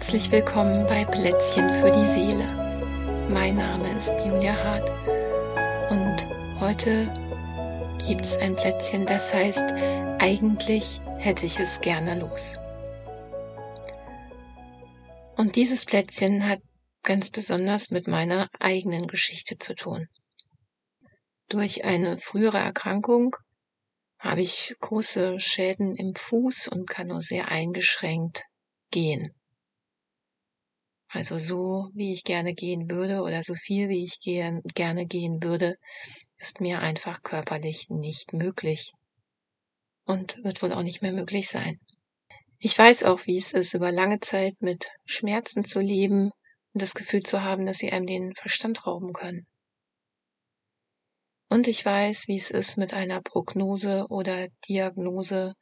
Herzlich willkommen bei Plätzchen für die Seele. Mein Name ist Julia Hart und heute gibt es ein Plätzchen, das heißt, eigentlich hätte ich es gerne los. Und dieses Plätzchen hat ganz besonders mit meiner eigenen Geschichte zu tun. Durch eine frühere Erkrankung habe ich große Schäden im Fuß und kann nur sehr eingeschränkt gehen. Also so, wie ich gerne gehen würde oder so viel, wie ich gern, gerne gehen würde, ist mir einfach körperlich nicht möglich. Und wird wohl auch nicht mehr möglich sein. Ich weiß auch, wie es ist, über lange Zeit mit Schmerzen zu leben und das Gefühl zu haben, dass sie einem den Verstand rauben können. Und ich weiß, wie es ist, mit einer Prognose oder Diagnose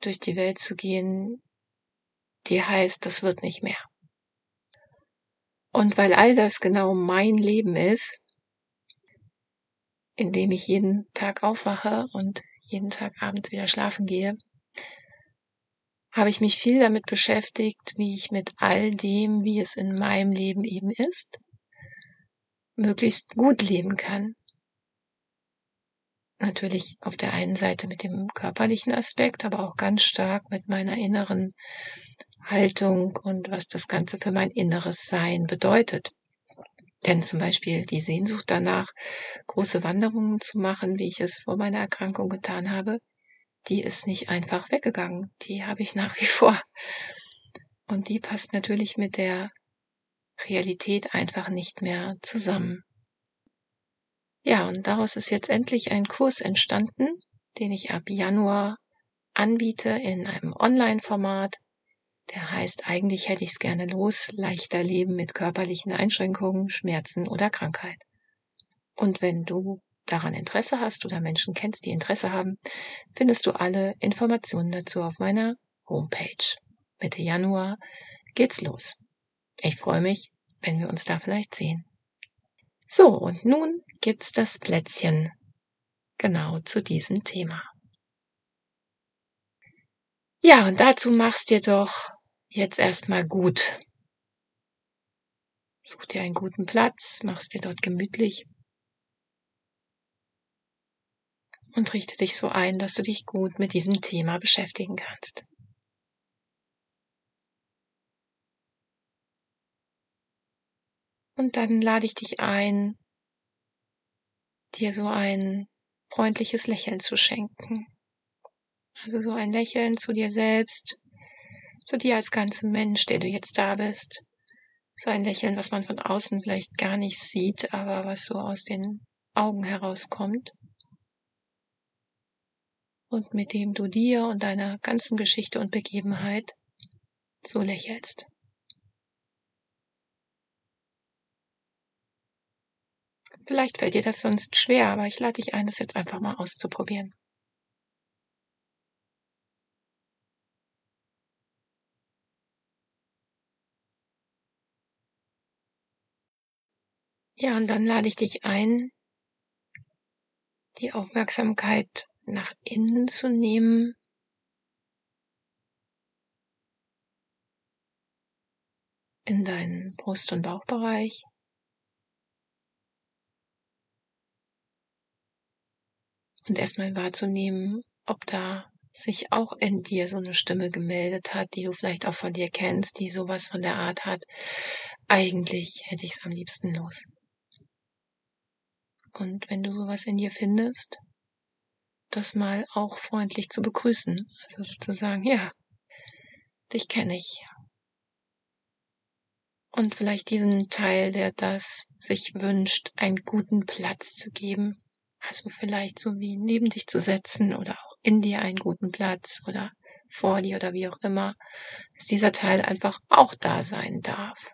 durch die Welt zu gehen, die heißt, das wird nicht mehr. Und weil all das genau mein Leben ist, in dem ich jeden Tag aufwache und jeden Tag abends wieder schlafen gehe, habe ich mich viel damit beschäftigt, wie ich mit all dem, wie es in meinem Leben eben ist, möglichst gut leben kann. Natürlich auf der einen Seite mit dem körperlichen Aspekt, aber auch ganz stark mit meiner inneren Haltung und was das Ganze für mein inneres Sein bedeutet. Denn zum Beispiel die Sehnsucht danach, große Wanderungen zu machen, wie ich es vor meiner Erkrankung getan habe, die ist nicht einfach weggegangen. Die habe ich nach wie vor. Und die passt natürlich mit der Realität einfach nicht mehr zusammen. Ja, und daraus ist jetzt endlich ein Kurs entstanden, den ich ab Januar anbiete in einem Online-Format, der heißt, eigentlich hätte ich es gerne los, leichter Leben mit körperlichen Einschränkungen, Schmerzen oder Krankheit. Und wenn du daran Interesse hast oder Menschen kennst, die Interesse haben, findest du alle Informationen dazu auf meiner Homepage. Mitte Januar geht's los. Ich freue mich, wenn wir uns da vielleicht sehen. So, und nun gibt's das Plätzchen genau zu diesem Thema. Ja, und dazu machst dir doch jetzt erstmal gut. Such dir einen guten Platz, machst dir dort gemütlich und richte dich so ein, dass du dich gut mit diesem Thema beschäftigen kannst. Und dann lade ich dich ein, dir so ein freundliches Lächeln zu schenken. Also so ein Lächeln zu dir selbst, zu dir als ganzen Mensch, der du jetzt da bist. So ein Lächeln, was man von außen vielleicht gar nicht sieht, aber was so aus den Augen herauskommt. Und mit dem du dir und deiner ganzen Geschichte und Begebenheit so lächelst. Vielleicht fällt dir das sonst schwer, aber ich lade dich ein, das jetzt einfach mal auszuprobieren. Ja, und dann lade ich dich ein, die Aufmerksamkeit nach innen zu nehmen. In deinen Brust- und Bauchbereich. Und erstmal wahrzunehmen, ob da sich auch in dir so eine Stimme gemeldet hat, die du vielleicht auch von dir kennst, die sowas von der Art hat. Eigentlich hätte ich es am liebsten los. Und wenn du sowas in dir findest, das mal auch freundlich zu begrüßen. Also sozusagen, ja, dich kenne ich. Und vielleicht diesen Teil, der das sich wünscht, einen guten Platz zu geben. Also vielleicht so wie neben dich zu setzen oder auch in dir einen guten Platz oder vor dir oder wie auch immer, dass dieser Teil einfach auch da sein darf.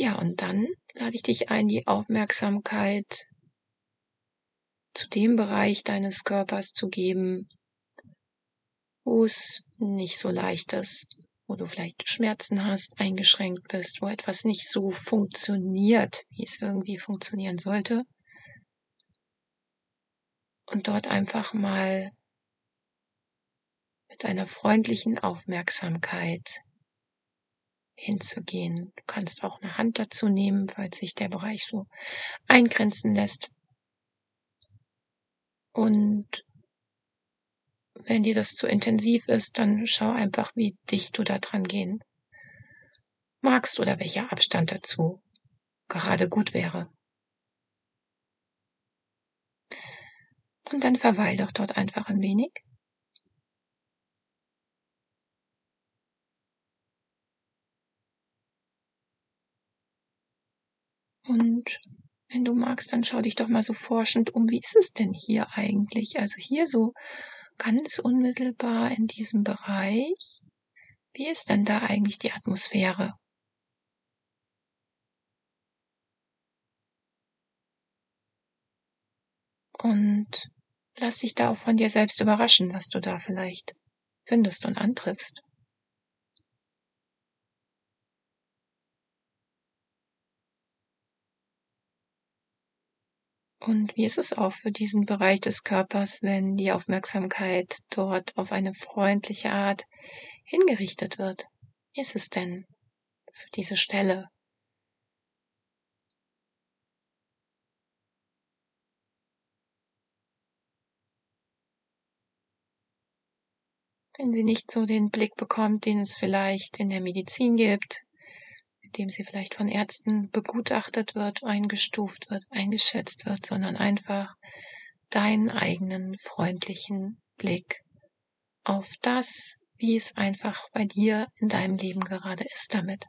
Ja, und dann lade ich dich ein, die Aufmerksamkeit zu dem Bereich deines Körpers zu geben, wo es nicht so leicht ist, wo du vielleicht Schmerzen hast, eingeschränkt bist, wo etwas nicht so funktioniert, wie es irgendwie funktionieren sollte. Und dort einfach mal mit einer freundlichen Aufmerksamkeit hinzugehen. Du kannst auch eine Hand dazu nehmen, falls sich der Bereich so eingrenzen lässt. Und wenn dir das zu intensiv ist, dann schau einfach, wie dicht du da dran gehen magst oder welcher Abstand dazu gerade gut wäre. Und dann verweil doch dort einfach ein wenig. Und wenn du magst, dann schau dich doch mal so forschend um. Wie ist es denn hier eigentlich? Also hier so ganz unmittelbar in diesem Bereich. Wie ist denn da eigentlich die Atmosphäre? Und lass dich da auch von dir selbst überraschen, was du da vielleicht findest und antriffst. Und wie ist es auch für diesen Bereich des Körpers, wenn die Aufmerksamkeit dort auf eine freundliche Art hingerichtet wird? Wie ist es denn für diese Stelle? Wenn sie nicht so den Blick bekommt, den es vielleicht in der Medizin gibt, mit dem sie vielleicht von Ärzten begutachtet wird, eingestuft wird, eingeschätzt wird, sondern einfach deinen eigenen freundlichen Blick auf das, wie es einfach bei dir in deinem Leben gerade ist damit.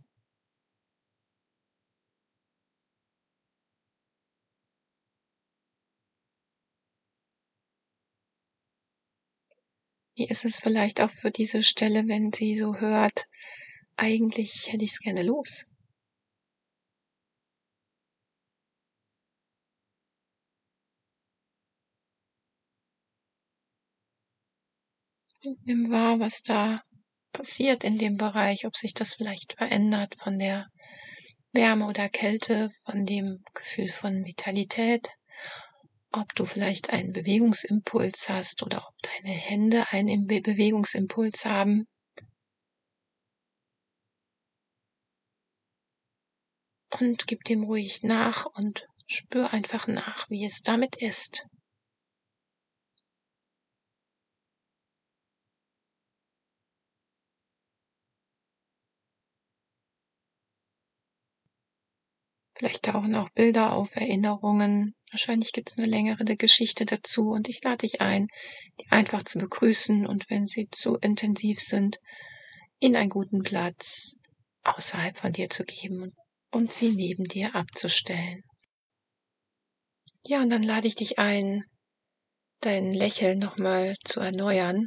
Wie ist es vielleicht auch für diese Stelle, wenn sie so hört, eigentlich hätte ich es gerne los. nimm wahr, was da passiert in dem Bereich, ob sich das vielleicht verändert von der Wärme oder Kälte, von dem Gefühl von Vitalität, ob du vielleicht einen Bewegungsimpuls hast oder ob deine Hände einen Bewegungsimpuls haben. Und gib dem ruhig nach und spür einfach nach, wie es damit ist. Vielleicht tauchen auch Bilder auf, Erinnerungen. Wahrscheinlich gibt es eine längere Geschichte dazu und ich lade dich ein, die einfach zu begrüßen und wenn sie zu intensiv sind, in einen guten Platz außerhalb von dir zu geben und sie neben dir abzustellen. Ja, und dann lade ich dich ein, dein Lächeln nochmal zu erneuern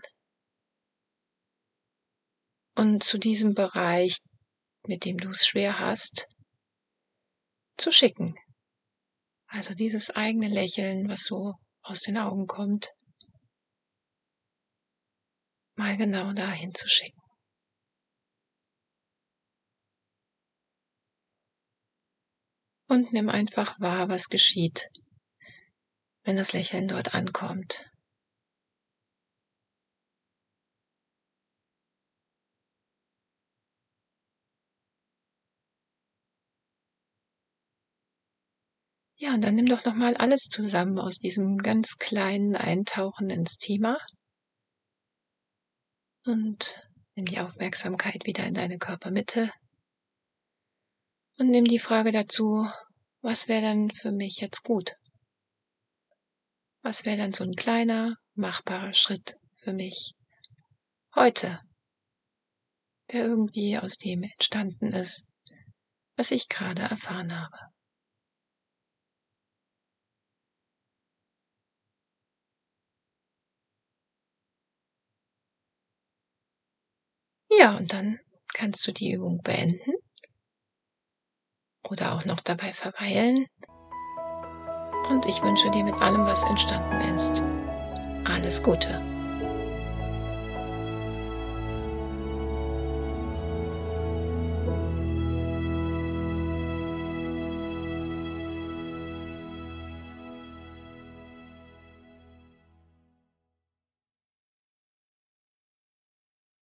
und zu diesem Bereich, mit dem du es schwer hast, zu schicken. Also dieses eigene Lächeln, was so aus den Augen kommt, mal genau dahin zu schicken. Und nimm einfach wahr, was geschieht, wenn das Lächeln dort ankommt. Ja, und dann nimm doch nochmal alles zusammen aus diesem ganz kleinen Eintauchen ins Thema und nimm die Aufmerksamkeit wieder in deine Körpermitte und nimm die Frage dazu, was wäre denn für mich jetzt gut? Was wäre dann so ein kleiner, machbarer Schritt für mich heute, der irgendwie aus dem entstanden ist, was ich gerade erfahren habe? Ja, und dann kannst du die Übung beenden oder auch noch dabei verweilen. Und ich wünsche dir mit allem, was entstanden ist, alles Gute.